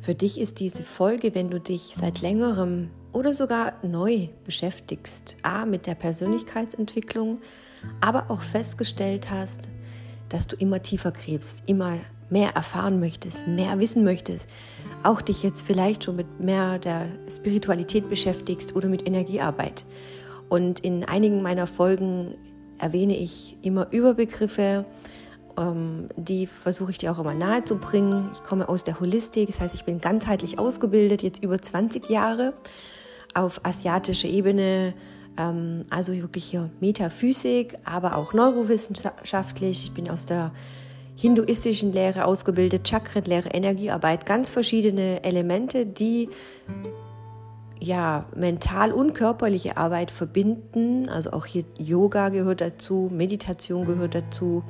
für dich ist diese Folge, wenn du dich seit längerem oder sogar neu beschäftigst, a mit der Persönlichkeitsentwicklung, aber auch festgestellt hast, dass du immer tiefer gräbst, immer mehr erfahren möchtest, mehr wissen möchtest, auch dich jetzt vielleicht schon mit mehr der Spiritualität beschäftigst oder mit Energiearbeit. Und in einigen meiner Folgen erwähne ich immer Überbegriffe, die versuche ich dir auch immer nahe zu bringen. Ich komme aus der Holistik, das heißt, ich bin ganzheitlich ausgebildet, jetzt über 20 Jahre auf asiatischer Ebene, ähm, also wirklich hier Metaphysik, aber auch neurowissenschaftlich. Ich bin aus der hinduistischen Lehre ausgebildet, Chakrenlehre, Energiearbeit, ganz verschiedene Elemente, die ja, mental und körperliche Arbeit verbinden. Also auch hier Yoga gehört dazu, Meditation gehört dazu,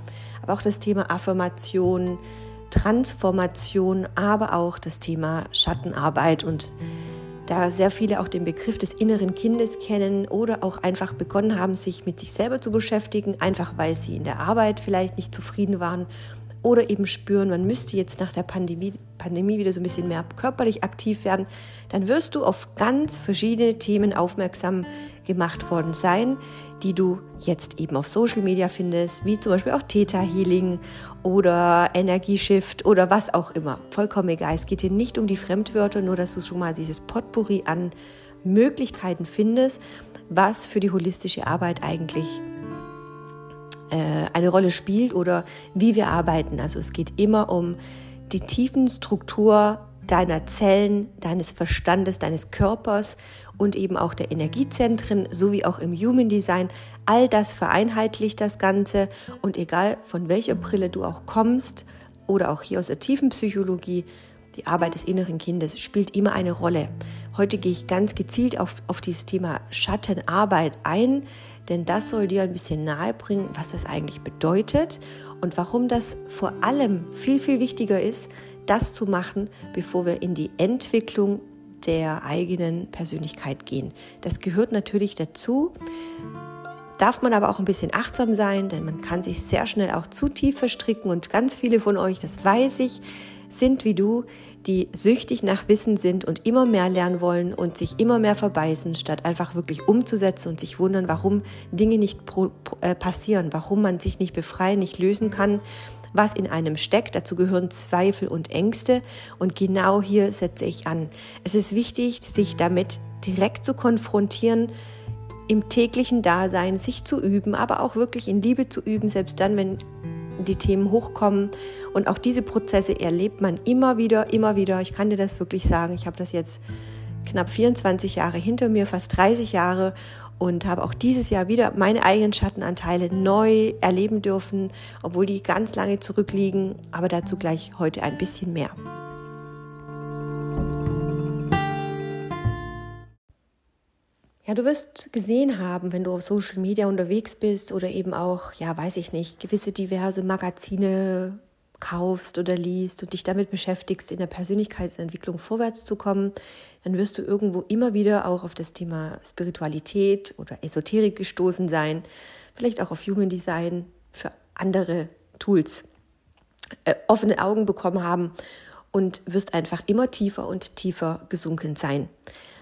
aber auch das Thema Affirmation, Transformation, aber auch das Thema Schattenarbeit und da sehr viele auch den Begriff des inneren Kindes kennen oder auch einfach begonnen haben, sich mit sich selber zu beschäftigen, einfach weil sie in der Arbeit vielleicht nicht zufrieden waren oder eben spüren, man müsste jetzt nach der Pandemie, Pandemie wieder so ein bisschen mehr körperlich aktiv werden, dann wirst du auf ganz verschiedene Themen aufmerksam gemacht worden sein, die du jetzt eben auf Social Media findest, wie zum Beispiel auch Theta Healing oder Energieshift oder was auch immer. Vollkommen egal. Es geht hier nicht um die Fremdwörter, nur dass du schon mal dieses Potpourri an Möglichkeiten findest, was für die holistische Arbeit eigentlich eine Rolle spielt oder wie wir arbeiten. Also es geht immer um die tiefen Struktur deiner Zellen, deines Verstandes, deines Körpers und eben auch der Energiezentren, sowie auch im Human Design. All das vereinheitlicht das Ganze und egal von welcher Brille du auch kommst oder auch hier aus der tiefen Psychologie, die Arbeit des inneren Kindes spielt immer eine Rolle. Heute gehe ich ganz gezielt auf, auf dieses Thema Schattenarbeit ein, denn das soll dir ein bisschen nahe bringen, was das eigentlich bedeutet und warum das vor allem viel, viel wichtiger ist, das zu machen, bevor wir in die Entwicklung der eigenen Persönlichkeit gehen. Das gehört natürlich dazu, darf man aber auch ein bisschen achtsam sein, denn man kann sich sehr schnell auch zu tief verstricken und ganz viele von euch, das weiß ich, sind wie du, die süchtig nach Wissen sind und immer mehr lernen wollen und sich immer mehr verbeißen, statt einfach wirklich umzusetzen und sich wundern, warum Dinge nicht pro, äh, passieren, warum man sich nicht befreien, nicht lösen kann, was in einem steckt. Dazu gehören Zweifel und Ängste und genau hier setze ich an. Es ist wichtig, sich damit direkt zu konfrontieren, im täglichen Dasein sich zu üben, aber auch wirklich in Liebe zu üben, selbst dann, wenn die Themen hochkommen. Und auch diese Prozesse erlebt man immer wieder, immer wieder. Ich kann dir das wirklich sagen. Ich habe das jetzt knapp 24 Jahre hinter mir, fast 30 Jahre und habe auch dieses Jahr wieder meine eigenen Schattenanteile neu erleben dürfen, obwohl die ganz lange zurückliegen. Aber dazu gleich heute ein bisschen mehr. Ja, du wirst gesehen haben, wenn du auf Social Media unterwegs bist oder eben auch, ja, weiß ich nicht, gewisse diverse Magazine kaufst oder liest und dich damit beschäftigst, in der Persönlichkeitsentwicklung vorwärts zu kommen, dann wirst du irgendwo immer wieder auch auf das Thema Spiritualität oder Esoterik gestoßen sein, vielleicht auch auf Human Design für andere Tools äh, offene Augen bekommen haben und wirst einfach immer tiefer und tiefer gesunken sein.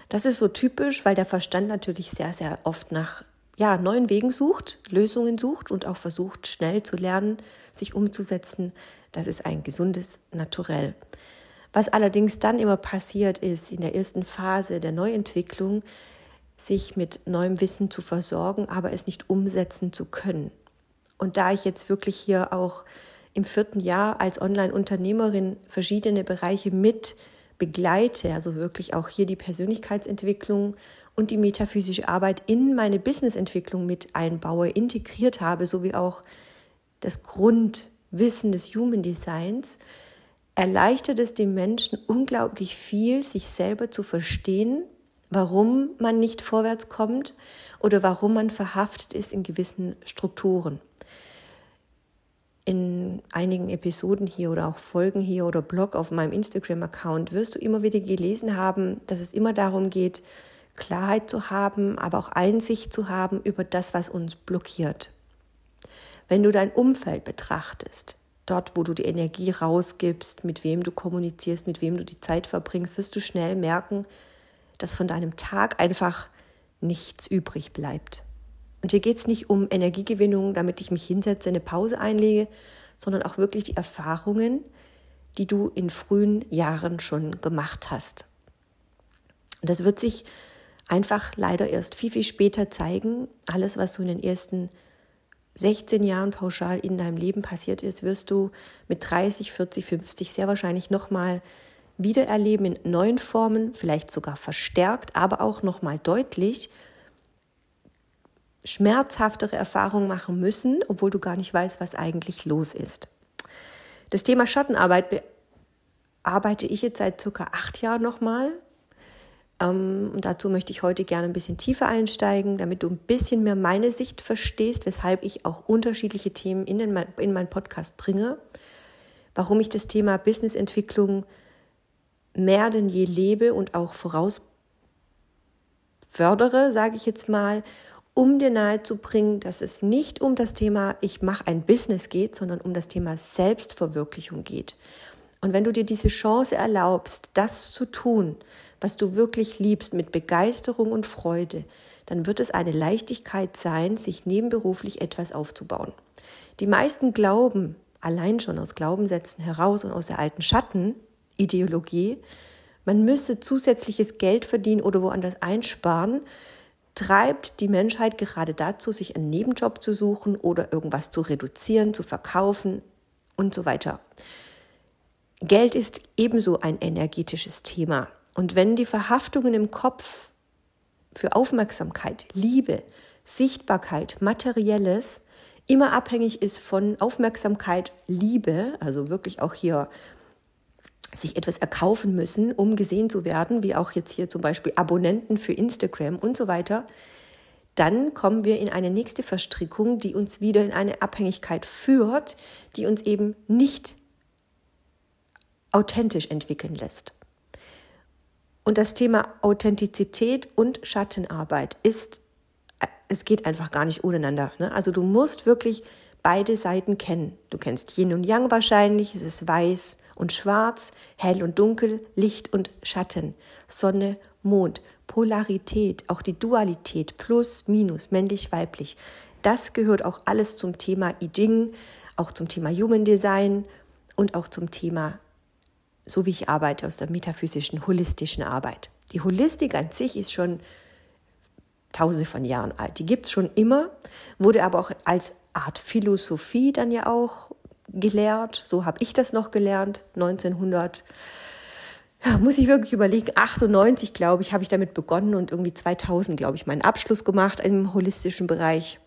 Das ist so typisch, weil der Verstand natürlich sehr, sehr oft nach ja, neuen Wegen sucht, Lösungen sucht und auch versucht, schnell zu lernen, sich umzusetzen. Das ist ein gesundes Naturell. Was allerdings dann immer passiert ist, in der ersten Phase der Neuentwicklung, sich mit neuem Wissen zu versorgen, aber es nicht umsetzen zu können. Und da ich jetzt wirklich hier auch im vierten Jahr als Online-Unternehmerin verschiedene Bereiche mit begleite, also wirklich auch hier die Persönlichkeitsentwicklung und die metaphysische Arbeit in meine Businessentwicklung mit einbaue, integriert habe, sowie auch das Grundwissen des Human Designs, erleichtert es dem Menschen unglaublich viel, sich selber zu verstehen, warum man nicht vorwärts kommt oder warum man verhaftet ist in gewissen Strukturen in einigen Episoden hier oder auch Folgen hier oder Blog auf meinem Instagram-Account wirst du immer wieder gelesen haben, dass es immer darum geht, Klarheit zu haben, aber auch Einsicht zu haben über das, was uns blockiert. Wenn du dein Umfeld betrachtest, dort, wo du die Energie rausgibst, mit wem du kommunizierst, mit wem du die Zeit verbringst, wirst du schnell merken, dass von deinem Tag einfach nichts übrig bleibt. Und hier geht es nicht um Energiegewinnung, damit ich mich hinsetze, eine Pause einlege, sondern auch wirklich die Erfahrungen, die du in frühen Jahren schon gemacht hast. Und das wird sich einfach leider erst viel, viel später zeigen. Alles, was so in den ersten 16 Jahren pauschal in deinem Leben passiert ist, wirst du mit 30, 40, 50 sehr wahrscheinlich nochmal wiedererleben in neuen Formen, vielleicht sogar verstärkt, aber auch nochmal deutlich schmerzhaftere Erfahrungen machen müssen, obwohl du gar nicht weißt, was eigentlich los ist. Das Thema Schattenarbeit bearbeite ich jetzt seit circa acht Jahren nochmal. Ähm, und dazu möchte ich heute gerne ein bisschen tiefer einsteigen, damit du ein bisschen mehr meine Sicht verstehst, weshalb ich auch unterschiedliche Themen in, den, in meinen Podcast bringe. Warum ich das Thema Businessentwicklung mehr denn je lebe und auch voraus fördere, sage ich jetzt mal, um dir nahezubringen, dass es nicht um das Thema ich mache ein Business geht, sondern um das Thema Selbstverwirklichung geht. Und wenn du dir diese Chance erlaubst, das zu tun, was du wirklich liebst, mit Begeisterung und Freude, dann wird es eine Leichtigkeit sein, sich nebenberuflich etwas aufzubauen. Die meisten glauben, allein schon aus Glaubenssätzen heraus und aus der alten Schattenideologie, man müsse zusätzliches Geld verdienen oder woanders einsparen, treibt die Menschheit gerade dazu, sich einen Nebenjob zu suchen oder irgendwas zu reduzieren, zu verkaufen und so weiter. Geld ist ebenso ein energetisches Thema. Und wenn die Verhaftungen im Kopf für Aufmerksamkeit, Liebe, Sichtbarkeit, Materielles immer abhängig ist von Aufmerksamkeit, Liebe, also wirklich auch hier sich etwas erkaufen müssen, um gesehen zu werden, wie auch jetzt hier zum Beispiel Abonnenten für Instagram und so weiter, dann kommen wir in eine nächste Verstrickung, die uns wieder in eine Abhängigkeit führt, die uns eben nicht authentisch entwickeln lässt. Und das Thema Authentizität und Schattenarbeit ist, es geht einfach gar nicht ohneinander. Ne? Also du musst wirklich beide Seiten kennen. Du kennst Yin und Yang wahrscheinlich, es ist weiß und schwarz, hell und dunkel, Licht und Schatten, Sonne, Mond, Polarität, auch die Dualität, plus, minus, männlich, weiblich. Das gehört auch alles zum Thema I Ching, auch zum Thema Human Design und auch zum Thema so wie ich arbeite, aus der metaphysischen, holistischen Arbeit. Die Holistik an sich ist schon tausende von Jahren alt. Die gibt es schon immer, wurde aber auch als Art Philosophie dann ja auch gelehrt. So habe ich das noch gelernt, 1900. Ja, muss ich wirklich überlegen, 98 glaube ich, habe ich damit begonnen und irgendwie 2000 glaube ich meinen Abschluss gemacht im holistischen Bereich.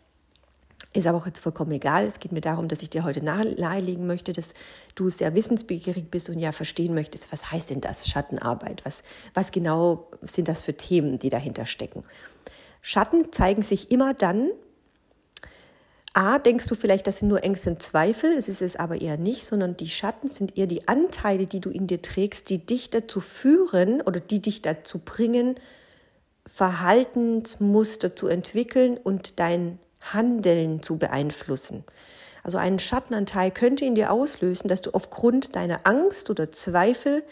Ist aber auch jetzt vollkommen egal. Es geht mir darum, dass ich dir heute nahelegen möchte, dass du sehr wissensbegierig bist und ja verstehen möchtest, was heißt denn das Schattenarbeit? Was, was genau sind das für Themen, die dahinter stecken? Schatten zeigen sich immer dann, A, denkst du vielleicht, das sind nur Ängste und Zweifel, es ist es aber eher nicht, sondern die Schatten sind eher die Anteile, die du in dir trägst, die dich dazu führen oder die dich dazu bringen, Verhaltensmuster zu entwickeln und dein Handeln zu beeinflussen. Also ein Schattenanteil könnte in dir auslösen, dass du aufgrund deiner Angst oder Zweifel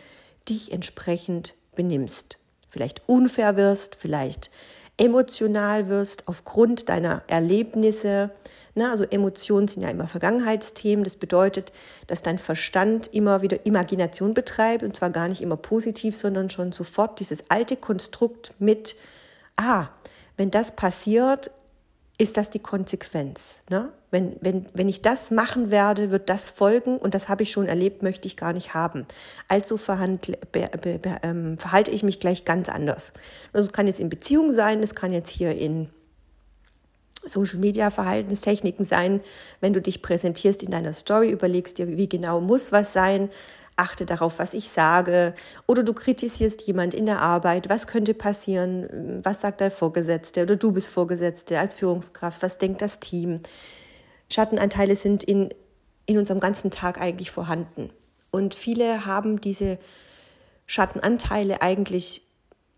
dich entsprechend benimmst. Vielleicht unfair wirst, vielleicht emotional wirst aufgrund deiner Erlebnisse. Na, also Emotionen sind ja immer Vergangenheitsthemen. Das bedeutet, dass dein Verstand immer wieder Imagination betreibt und zwar gar nicht immer positiv, sondern schon sofort dieses alte Konstrukt mit, ah, wenn das passiert, ist das die Konsequenz. Ne? Wenn, wenn, wenn ich das machen werde, wird das folgen und das habe ich schon erlebt, möchte ich gar nicht haben. Also verhandle, be, be, be, ähm, verhalte ich mich gleich ganz anders. Also es kann jetzt in Beziehung sein, es kann jetzt hier in Social Media Verhaltenstechniken sein, wenn du dich präsentierst in deiner Story, überlegst dir, wie genau muss was sein, achte darauf, was ich sage. Oder du kritisierst jemand in der Arbeit, was könnte passieren, was sagt der Vorgesetzte oder du bist Vorgesetzte als Führungskraft, was denkt das Team. Schattenanteile sind in, in unserem ganzen Tag eigentlich vorhanden. Und viele haben diese Schattenanteile eigentlich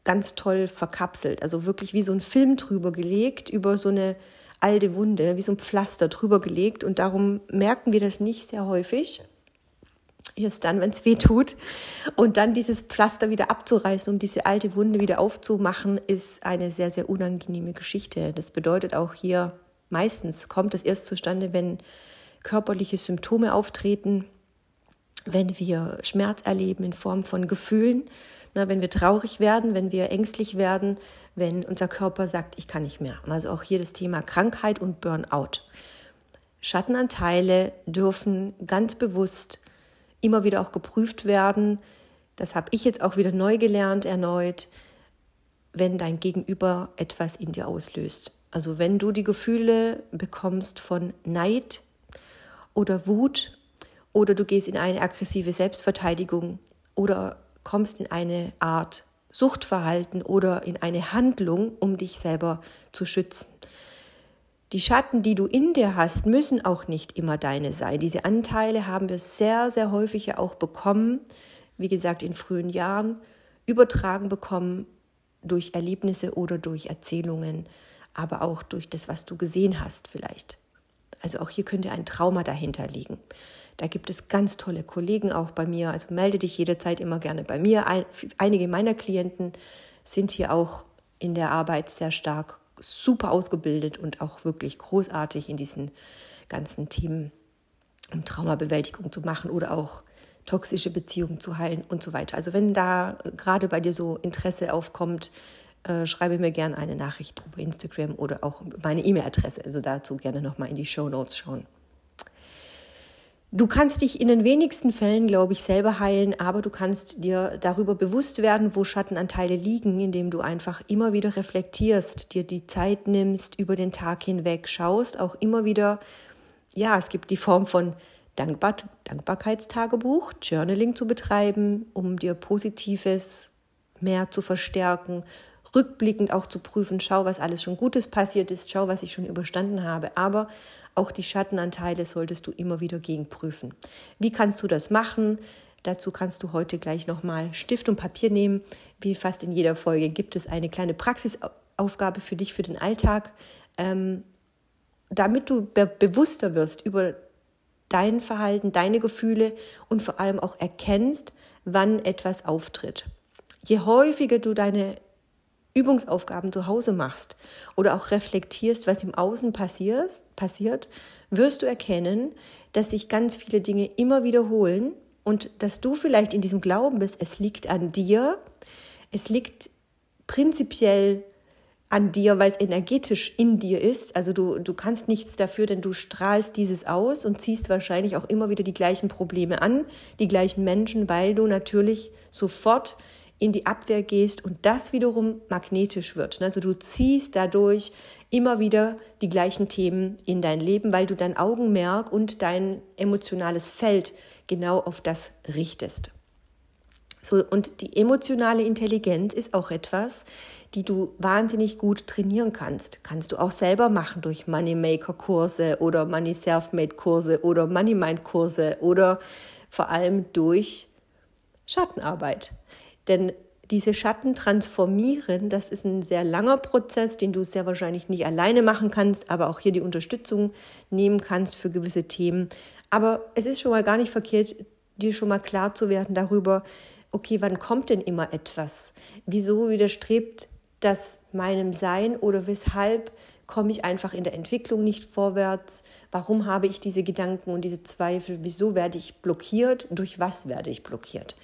ganz toll verkapselt, also wirklich wie so ein Film drüber gelegt, über so eine alte Wunde, wie so ein Pflaster drüber gelegt und darum merken wir das nicht sehr häufig. Erst dann, wenn es weh tut. Und dann dieses Pflaster wieder abzureißen, um diese alte Wunde wieder aufzumachen, ist eine sehr, sehr unangenehme Geschichte. Das bedeutet auch hier, meistens kommt es erst zustande, wenn körperliche Symptome auftreten, wenn wir Schmerz erleben in Form von Gefühlen, na, wenn wir traurig werden, wenn wir ängstlich werden, wenn unser Körper sagt, ich kann nicht mehr. Also auch hier das Thema Krankheit und Burnout. Schattenanteile dürfen ganz bewusst immer wieder auch geprüft werden. Das habe ich jetzt auch wieder neu gelernt, erneut, wenn dein Gegenüber etwas in dir auslöst. Also wenn du die Gefühle bekommst von Neid oder Wut oder du gehst in eine aggressive Selbstverteidigung oder kommst in eine Art Suchtverhalten oder in eine Handlung, um dich selber zu schützen. Die Schatten, die du in dir hast, müssen auch nicht immer deine sein. Diese Anteile haben wir sehr, sehr häufig ja auch bekommen, wie gesagt, in frühen Jahren, übertragen bekommen durch Erlebnisse oder durch Erzählungen, aber auch durch das, was du gesehen hast vielleicht. Also auch hier könnte ein Trauma dahinter liegen. Da gibt es ganz tolle Kollegen auch bei mir. Also melde dich jederzeit immer gerne bei mir. einige meiner Klienten sind hier auch in der Arbeit sehr stark super ausgebildet und auch wirklich großartig in diesen ganzen Themen, um Traumabewältigung zu machen oder auch toxische Beziehungen zu heilen und so weiter. Also wenn da gerade bei dir so Interesse aufkommt, äh, schreibe mir gerne eine Nachricht über Instagram oder auch meine E-Mail-Adresse. Also dazu gerne nochmal in die Show Notes schauen. Du kannst dich in den wenigsten Fällen, glaube ich, selber heilen, aber du kannst dir darüber bewusst werden, wo Schattenanteile liegen, indem du einfach immer wieder reflektierst, dir die Zeit nimmst, über den Tag hinweg schaust, auch immer wieder, ja, es gibt die Form von Dankbar Dankbarkeitstagebuch, Journaling zu betreiben, um dir Positives mehr zu verstärken, rückblickend auch zu prüfen, schau, was alles schon Gutes passiert ist, schau, was ich schon überstanden habe, aber auch die Schattenanteile solltest du immer wieder gegenprüfen. Wie kannst du das machen? Dazu kannst du heute gleich nochmal Stift und Papier nehmen. Wie fast in jeder Folge gibt es eine kleine Praxisaufgabe für dich, für den Alltag, ähm, damit du be bewusster wirst über dein Verhalten, deine Gefühle und vor allem auch erkennst, wann etwas auftritt. Je häufiger du deine Übungsaufgaben zu Hause machst oder auch reflektierst, was im Außen passiert, passiert, wirst du erkennen, dass sich ganz viele Dinge immer wiederholen und dass du vielleicht in diesem Glauben bist, es liegt an dir, es liegt prinzipiell an dir, weil es energetisch in dir ist. Also du, du kannst nichts dafür, denn du strahlst dieses aus und ziehst wahrscheinlich auch immer wieder die gleichen Probleme an, die gleichen Menschen, weil du natürlich sofort in die Abwehr gehst und das wiederum magnetisch wird. Also du ziehst dadurch immer wieder die gleichen Themen in dein Leben, weil du dein Augenmerk und dein emotionales Feld genau auf das richtest. So, und die emotionale Intelligenz ist auch etwas, die du wahnsinnig gut trainieren kannst. Kannst du auch selber machen durch Moneymaker-Kurse oder Money Self-Made-Kurse oder Money Mind-Kurse oder vor allem durch Schattenarbeit. Denn diese Schatten transformieren, das ist ein sehr langer Prozess, den du sehr wahrscheinlich nicht alleine machen kannst, aber auch hier die Unterstützung nehmen kannst für gewisse Themen. Aber es ist schon mal gar nicht verkehrt, dir schon mal klar zu werden darüber, okay, wann kommt denn immer etwas? Wieso widerstrebt das meinem Sein oder weshalb komme ich einfach in der Entwicklung nicht vorwärts? Warum habe ich diese Gedanken und diese Zweifel? Wieso werde ich blockiert? Durch was werde ich blockiert?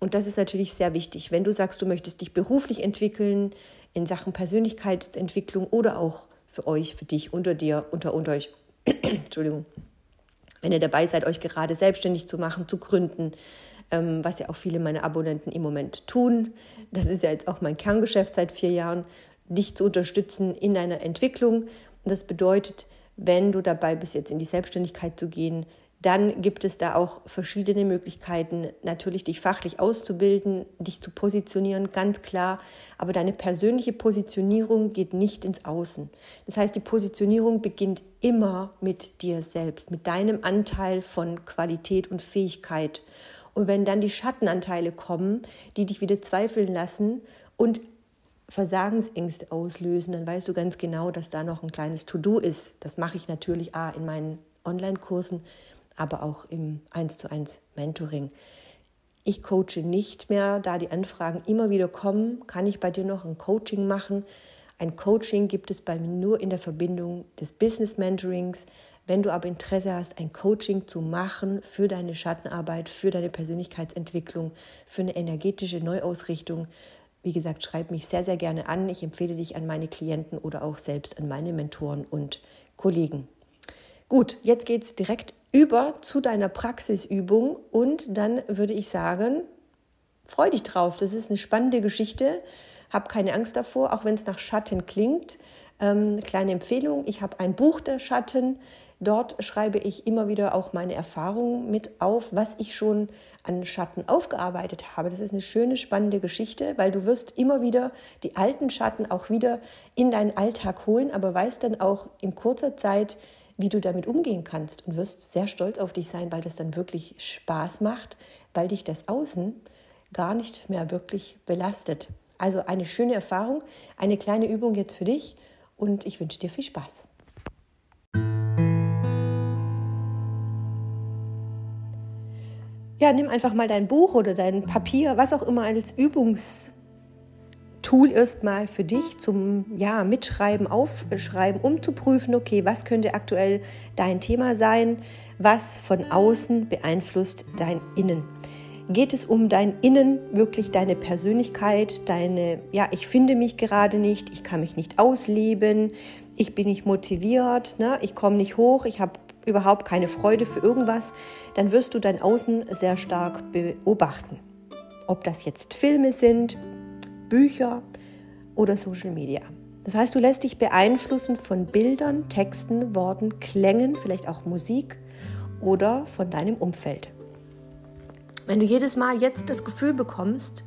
Und das ist natürlich sehr wichtig. Wenn du sagst, du möchtest dich beruflich entwickeln in Sachen Persönlichkeitsentwicklung oder auch für euch, für dich, unter dir, unter, unter euch, Entschuldigung, wenn ihr dabei seid, euch gerade selbstständig zu machen, zu gründen, ähm, was ja auch viele meiner Abonnenten im Moment tun. Das ist ja jetzt auch mein Kerngeschäft seit vier Jahren, dich zu unterstützen in deiner Entwicklung. Und das bedeutet, wenn du dabei bist, jetzt in die Selbstständigkeit zu gehen, dann gibt es da auch verschiedene Möglichkeiten, natürlich dich fachlich auszubilden, dich zu positionieren, ganz klar. Aber deine persönliche Positionierung geht nicht ins Außen. Das heißt, die Positionierung beginnt immer mit dir selbst, mit deinem Anteil von Qualität und Fähigkeit. Und wenn dann die Schattenanteile kommen, die dich wieder zweifeln lassen und Versagensängste auslösen, dann weißt du ganz genau, dass da noch ein kleines To-Do ist. Das mache ich natürlich A, in meinen Online-Kursen, aber auch im 1 zu 1 Mentoring. Ich coache nicht mehr, da die Anfragen immer wieder kommen. Kann ich bei dir noch ein Coaching machen? Ein Coaching gibt es bei mir nur in der Verbindung des Business Mentorings. Wenn du aber Interesse hast, ein Coaching zu machen für deine Schattenarbeit, für deine Persönlichkeitsentwicklung, für eine energetische Neuausrichtung, wie gesagt, schreib mich sehr, sehr gerne an. Ich empfehle dich an meine Klienten oder auch selbst an meine Mentoren und Kollegen. Gut, jetzt geht es direkt über zu deiner Praxisübung und dann würde ich sagen, freu dich drauf. Das ist eine spannende Geschichte. Hab keine Angst davor, auch wenn es nach Schatten klingt. Ähm, kleine Empfehlung, ich habe ein Buch der Schatten. Dort schreibe ich immer wieder auch meine Erfahrungen mit auf, was ich schon an Schatten aufgearbeitet habe. Das ist eine schöne, spannende Geschichte, weil du wirst immer wieder die alten Schatten auch wieder in deinen Alltag holen, aber weißt dann auch in kurzer Zeit, wie du damit umgehen kannst und wirst sehr stolz auf dich sein, weil das dann wirklich Spaß macht, weil dich das Außen gar nicht mehr wirklich belastet. Also eine schöne Erfahrung, eine kleine Übung jetzt für dich und ich wünsche dir viel Spaß. Ja, nimm einfach mal dein Buch oder dein Papier, was auch immer als Übungs Tool erstmal für dich zum ja, Mitschreiben, Aufschreiben, um zu prüfen, okay, was könnte aktuell dein Thema sein, was von außen beeinflusst dein Innen. Geht es um dein Innen, wirklich deine Persönlichkeit, deine, ja, ich finde mich gerade nicht, ich kann mich nicht ausleben, ich bin nicht motiviert, ne? ich komme nicht hoch, ich habe überhaupt keine Freude für irgendwas, dann wirst du dein Außen sehr stark beobachten. Ob das jetzt Filme sind, Bücher oder Social Media. Das heißt, du lässt dich beeinflussen von Bildern, Texten, Worten, Klängen, vielleicht auch Musik oder von deinem Umfeld. Wenn du jedes Mal jetzt das Gefühl bekommst,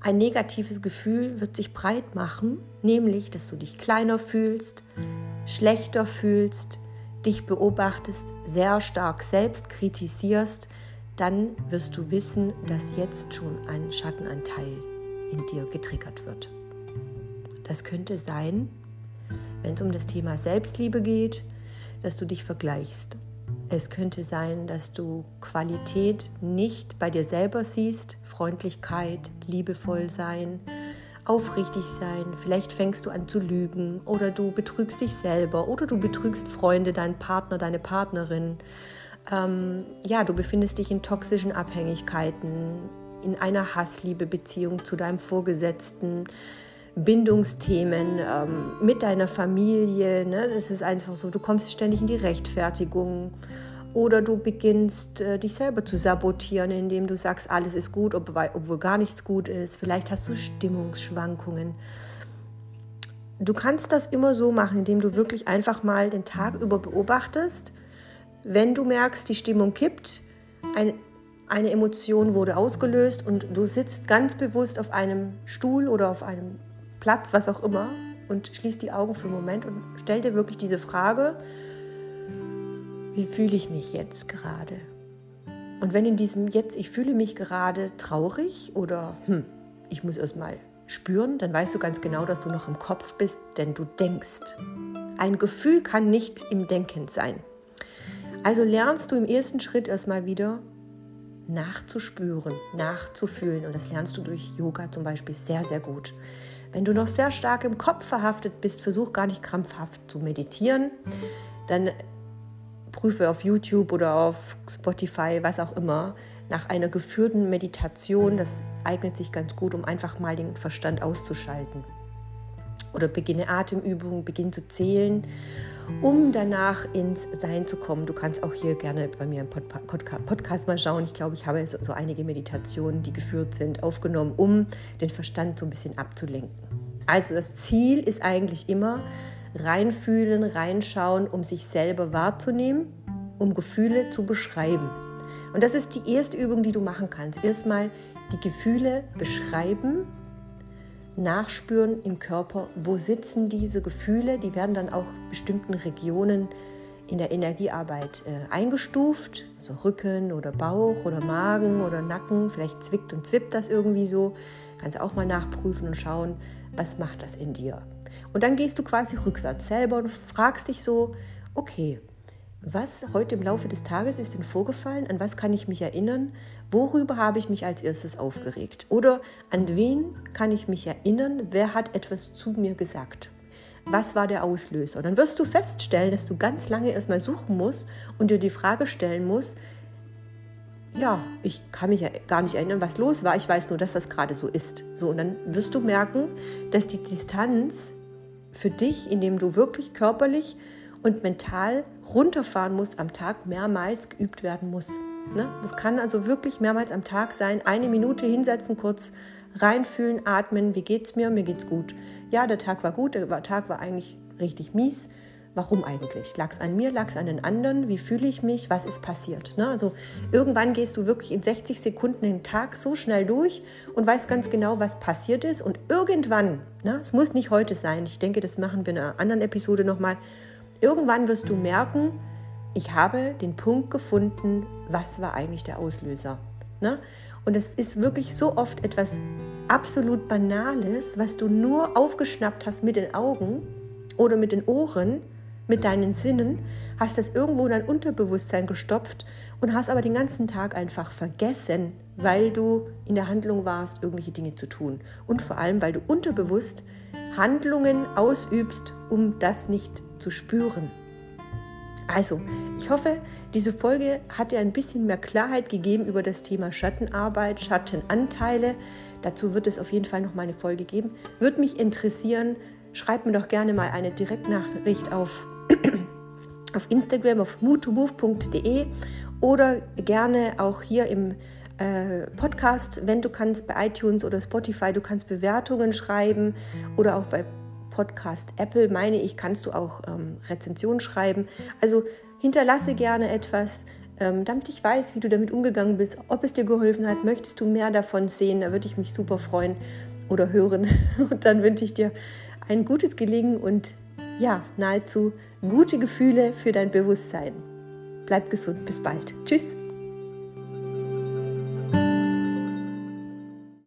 ein negatives Gefühl wird sich breit machen, nämlich, dass du dich kleiner fühlst, schlechter fühlst, dich beobachtest, sehr stark selbst kritisierst, dann wirst du wissen, dass jetzt schon ein Schattenanteil in dir getriggert wird. Das könnte sein, wenn es um das Thema Selbstliebe geht, dass du dich vergleichst. Es könnte sein, dass du Qualität nicht bei dir selber siehst, Freundlichkeit, liebevoll sein, aufrichtig sein. Vielleicht fängst du an zu lügen oder du betrügst dich selber oder du betrügst Freunde, deinen Partner, deine Partnerin. Ähm, ja, du befindest dich in toxischen Abhängigkeiten, in einer Hassliebe-Beziehung zu deinem Vorgesetzten, Bindungsthemen ähm, mit deiner Familie. Ne? Das ist einfach so, du kommst ständig in die Rechtfertigung oder du beginnst äh, dich selber zu sabotieren, indem du sagst, alles ist gut, ob, obwohl gar nichts gut ist. Vielleicht hast du Stimmungsschwankungen. Du kannst das immer so machen, indem du wirklich einfach mal den Tag über beobachtest. Wenn du merkst, die Stimmung kippt, ein eine Emotion wurde ausgelöst und du sitzt ganz bewusst auf einem Stuhl oder auf einem Platz, was auch immer, und schließt die Augen für einen Moment und stell dir wirklich diese Frage, wie fühle ich mich jetzt gerade? Und wenn in diesem jetzt, ich fühle mich gerade traurig oder hm, ich muss erst mal spüren, dann weißt du ganz genau, dass du noch im Kopf bist, denn du denkst. Ein Gefühl kann nicht im Denken sein. Also lernst du im ersten Schritt erstmal wieder nachzuspüren, nachzufühlen. Und das lernst du durch Yoga zum Beispiel sehr, sehr gut. Wenn du noch sehr stark im Kopf verhaftet bist, versuch gar nicht krampfhaft zu meditieren. Dann prüfe auf YouTube oder auf Spotify, was auch immer, nach einer geführten Meditation. Das eignet sich ganz gut, um einfach mal den Verstand auszuschalten. Oder beginne Atemübungen, beginne zu zählen um danach ins Sein zu kommen. Du kannst auch hier gerne bei mir im Podcast mal schauen. Ich glaube, ich habe so einige Meditationen, die geführt sind, aufgenommen, um den Verstand so ein bisschen abzulenken. Also das Ziel ist eigentlich immer reinfühlen, reinschauen, um sich selber wahrzunehmen, um Gefühle zu beschreiben. Und das ist die erste Übung, die du machen kannst. Erstmal die Gefühle beschreiben nachspüren im Körper, wo sitzen diese Gefühle. Die werden dann auch bestimmten Regionen in der Energiearbeit äh, eingestuft, also Rücken oder Bauch oder Magen oder Nacken. Vielleicht zwickt und zwippt das irgendwie so. Kannst auch mal nachprüfen und schauen, was macht das in dir? Und dann gehst du quasi rückwärts selber und fragst dich so, okay, was heute im Laufe des Tages ist denn vorgefallen? An was kann ich mich erinnern? Worüber habe ich mich als erstes aufgeregt? Oder an wen kann ich mich erinnern? Wer hat etwas zu mir gesagt? Was war der Auslöser? Dann wirst du feststellen, dass du ganz lange erstmal suchen musst und dir die Frage stellen musst, ja, ich kann mich ja gar nicht erinnern, was los war. Ich weiß nur, dass das gerade so ist. So, und dann wirst du merken, dass die Distanz für dich, indem du wirklich körperlich und mental runterfahren musst am Tag, mehrmals geübt werden muss. Ne? Das kann also wirklich mehrmals am Tag sein. Eine Minute hinsetzen, kurz reinfühlen, atmen. Wie geht's mir? Mir geht's gut. Ja, der Tag war gut, der Tag war eigentlich richtig mies. Warum eigentlich? Lag es an mir, lag es an den anderen? Wie fühle ich mich? Was ist passiert? Ne? Also irgendwann gehst du wirklich in 60 Sekunden den Tag so schnell durch und weißt ganz genau, was passiert ist. Und irgendwann, ne, es muss nicht heute sein, ich denke, das machen wir in einer anderen Episode nochmal, Irgendwann wirst du merken, ich habe den Punkt gefunden, was war eigentlich der Auslöser. Ne? Und es ist wirklich so oft etwas absolut Banales, was du nur aufgeschnappt hast mit den Augen oder mit den Ohren, mit deinen Sinnen, hast das irgendwo in dein Unterbewusstsein gestopft und hast aber den ganzen Tag einfach vergessen, weil du in der Handlung warst, irgendwelche Dinge zu tun. Und vor allem, weil du unterbewusst Handlungen ausübst, um das nicht zu spüren. Also, ich hoffe, diese Folge hat dir ein bisschen mehr Klarheit gegeben über das Thema Schattenarbeit, Schattenanteile. Dazu wird es auf jeden Fall noch mal eine Folge geben. Würde mich interessieren, schreib mir doch gerne mal eine Direktnachricht auf, auf Instagram auf moodtomove.de oder gerne auch hier im äh, Podcast, wenn du kannst bei iTunes oder Spotify, du kannst Bewertungen schreiben oder auch bei Podcast Apple, meine ich, kannst du auch ähm, Rezensionen schreiben. Also hinterlasse gerne etwas, ähm, damit ich weiß, wie du damit umgegangen bist, ob es dir geholfen hat. Möchtest du mehr davon sehen, da würde ich mich super freuen oder hören. Und dann wünsche ich dir ein gutes Gelingen und ja, nahezu gute Gefühle für dein Bewusstsein. Bleib gesund, bis bald. Tschüss.